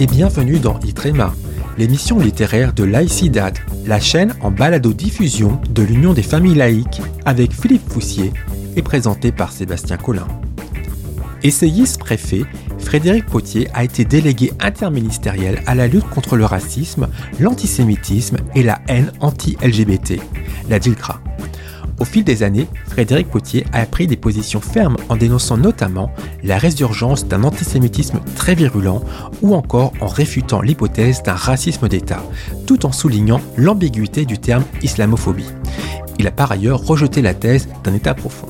et bienvenue dans Itrema, l'émission littéraire de Laïcidad, la chaîne en balado-diffusion de l'Union des familles laïques avec Philippe Foussier et présenté par Sébastien Collin. Essayiste préfet, Frédéric Potier a été délégué interministériel à la lutte contre le racisme, l'antisémitisme et la haine anti-LGBT, la DILCRA. Au fil des années, Frédéric Potier a pris des positions fermes en dénonçant notamment la résurgence d'un antisémitisme très virulent ou encore en réfutant l'hypothèse d'un racisme d'État, tout en soulignant l'ambiguïté du terme islamophobie. Il a par ailleurs rejeté la thèse d'un État profond.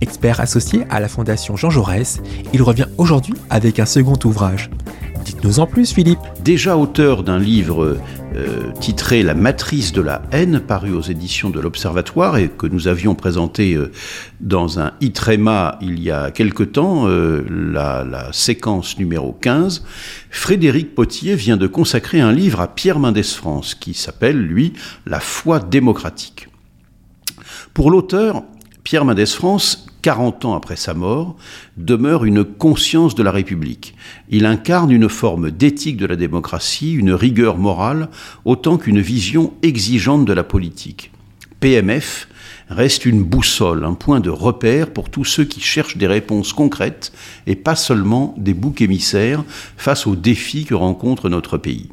Expert associé à la Fondation Jean Jaurès, il revient aujourd'hui avec un second ouvrage. Dites-nous en plus, Philippe. Déjà auteur d'un livre euh, titré La matrice de la haine, paru aux éditions de l'Observatoire et que nous avions présenté euh, dans un ITREMA il y a quelque temps, euh, la, séquence numéro 15, Frédéric Potier vient de consacrer un livre à Pierre Mendès France qui s'appelle, lui, La foi démocratique. Pour l'auteur, Pierre Mendès France 40 ans après sa mort, demeure une conscience de la République. Il incarne une forme d'éthique de la démocratie, une rigueur morale, autant qu'une vision exigeante de la politique. PMF reste une boussole, un point de repère pour tous ceux qui cherchent des réponses concrètes et pas seulement des boucs émissaires face aux défis que rencontre notre pays.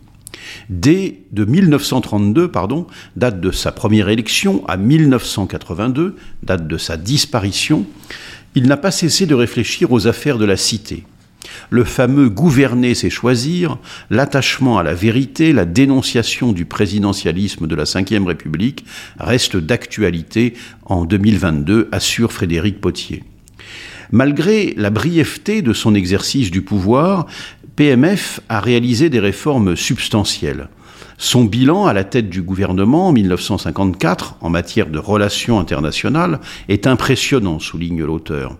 Dès de 1932, pardon, date de sa première élection, à 1982, date de sa disparition, il n'a pas cessé de réfléchir aux affaires de la cité. Le fameux gouverner, c'est choisir, l'attachement à la vérité, la dénonciation du présidentialisme de la Ve République reste d'actualité en 2022, assure Frédéric Potier. Malgré la brièveté de son exercice du pouvoir, PMF a réalisé des réformes substantielles. Son bilan à la tête du gouvernement en 1954 en matière de relations internationales est impressionnant, souligne l'auteur.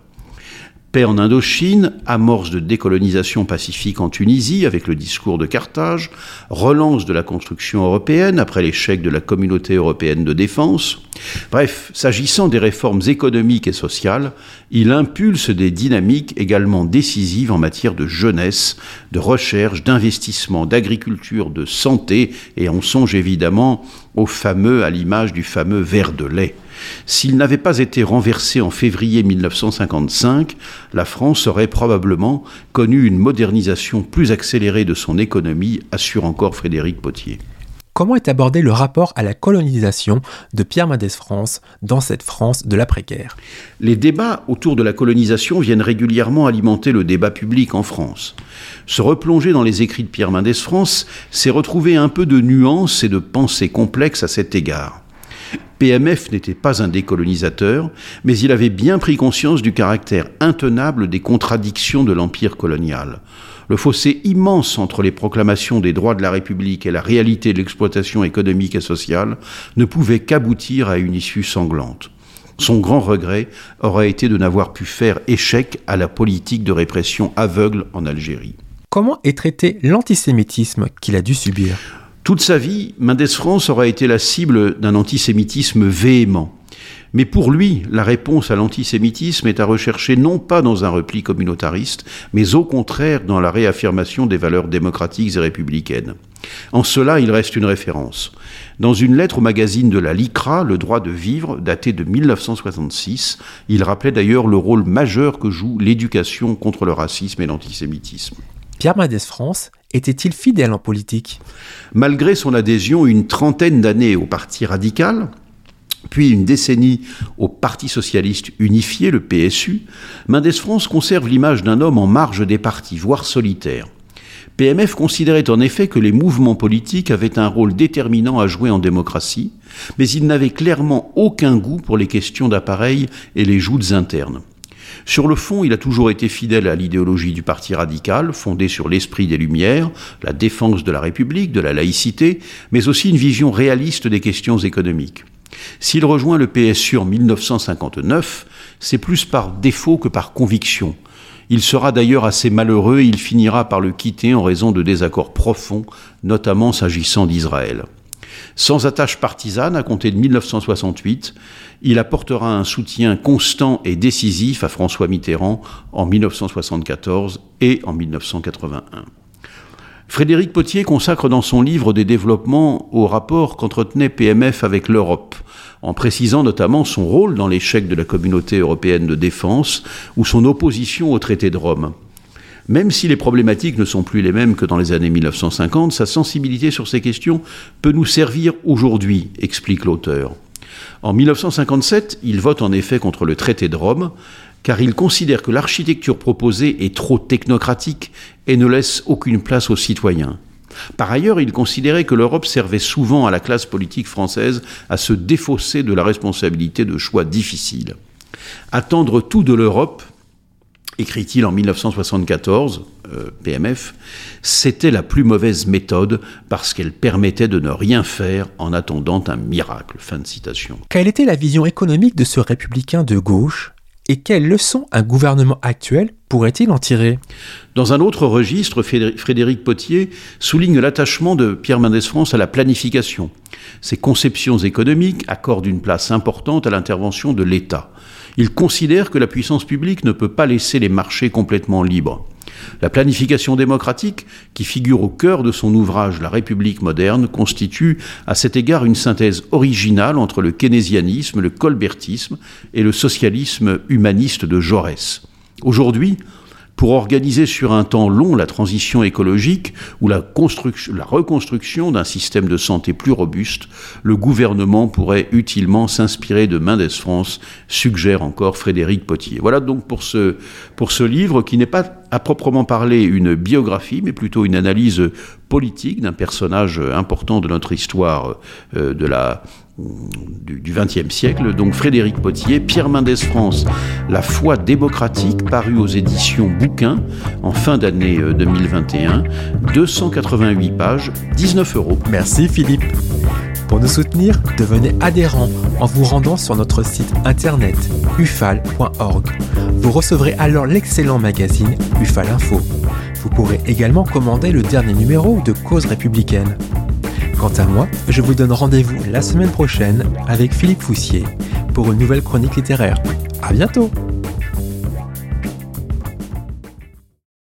Paix en Indochine, amorce de décolonisation pacifique en Tunisie avec le discours de Carthage, relance de la construction européenne après l'échec de la communauté européenne de défense. Bref, s'agissant des réformes économiques et sociales, il impulse des dynamiques également décisives en matière de jeunesse, de recherche, d'investissement, d'agriculture, de santé, et on songe évidemment au fameux, à l'image du fameux verre de lait. S'il n'avait pas été renversé en février 1955, la France aurait probablement connu une modernisation plus accélérée de son économie, assure encore Frédéric Potier. Comment est abordé le rapport à la colonisation de Pierre Mendès France dans cette France de l'après-guerre? Les débats autour de la colonisation viennent régulièrement alimenter le débat public en France. Se replonger dans les écrits de Pierre Mendès France, c'est retrouver un peu de nuance et de pensée complexe à cet égard. PMF n'était pas un décolonisateur, mais il avait bien pris conscience du caractère intenable des contradictions de l'empire colonial. Le fossé immense entre les proclamations des droits de la République et la réalité de l'exploitation économique et sociale ne pouvait qu'aboutir à une issue sanglante. Son grand regret aurait été de n'avoir pu faire échec à la politique de répression aveugle en Algérie. Comment est traité l'antisémitisme qu'il a dû subir? Toute sa vie, Mendès France aura été la cible d'un antisémitisme véhément. Mais pour lui, la réponse à l'antisémitisme est à rechercher non pas dans un repli communautariste, mais au contraire dans la réaffirmation des valeurs démocratiques et républicaines. En cela, il reste une référence. Dans une lettre au magazine de la LICRA, Le droit de vivre, datée de 1966, il rappelait d'ailleurs le rôle majeur que joue l'éducation contre le racisme et l'antisémitisme. Pierre Mendès France était-il fidèle en politique? Malgré son adhésion une trentaine d'années au Parti radical, puis une décennie au Parti socialiste unifié, le PSU, Mendès France conserve l'image d'un homme en marge des partis, voire solitaire. PMF considérait en effet que les mouvements politiques avaient un rôle déterminant à jouer en démocratie, mais il n'avait clairement aucun goût pour les questions d'appareil et les joutes internes. Sur le fond, il a toujours été fidèle à l'idéologie du Parti radical, fondée sur l'esprit des Lumières, la défense de la République, de la laïcité, mais aussi une vision réaliste des questions économiques. S'il rejoint le PSU en 1959, c'est plus par défaut que par conviction. Il sera d'ailleurs assez malheureux et il finira par le quitter en raison de désaccords profonds, notamment s'agissant d'Israël. Sans attache partisane, à compter de 1968, il apportera un soutien constant et décisif à François Mitterrand en 1974 et en 1981. Frédéric Potier consacre dans son livre des développements au rapport qu'entretenait PMF avec l'Europe, en précisant notamment son rôle dans l'échec de la communauté européenne de défense ou son opposition au traité de Rome. Même si les problématiques ne sont plus les mêmes que dans les années 1950, sa sensibilité sur ces questions peut nous servir aujourd'hui, explique l'auteur. En 1957, il vote en effet contre le traité de Rome, car il considère que l'architecture proposée est trop technocratique et ne laisse aucune place aux citoyens. Par ailleurs, il considérait que l'Europe servait souvent à la classe politique française à se défausser de la responsabilité de choix difficiles. Attendre tout de l'Europe, écrit-il en 1974, euh, PMF, c'était la plus mauvaise méthode parce qu'elle permettait de ne rien faire en attendant un miracle. Fin de citation. Quelle était la vision économique de ce républicain de gauche et quelles leçons un gouvernement actuel pourrait-il en tirer? Dans un autre registre, Frédéric Potier souligne l'attachement de Pierre Mendès France à la planification. Ses conceptions économiques accordent une place importante à l'intervention de l'État. Il considère que la puissance publique ne peut pas laisser les marchés complètement libres. La planification démocratique, qui figure au cœur de son ouvrage La République moderne, constitue à cet égard une synthèse originale entre le keynésianisme, le colbertisme et le socialisme humaniste de Jaurès. Aujourd'hui, pour organiser sur un temps long la transition écologique ou la, reconstruction d'un système de santé plus robuste, le gouvernement pourrait utilement s'inspirer de Mendes France, suggère encore Frédéric Potier. Voilà donc pour ce, pour ce livre qui n'est pas à proprement parler une biographie, mais plutôt une analyse politique d'un personnage important de notre histoire euh, de la, du XXe siècle, donc Frédéric Potier, Pierre Mendès France, La foi démocratique, paru aux éditions Bouquin en fin d'année 2021, 288 pages, 19 euros. Merci Philippe. Pour nous soutenir, devenez adhérent en vous rendant sur notre site internet ufal.org. Vous recevrez alors l'excellent magazine Ufal Info. Vous pourrez également commander le dernier numéro de Cause républicaine. Quant à moi, je vous donne rendez-vous la semaine prochaine avec Philippe Foussier pour une nouvelle chronique littéraire. À bientôt!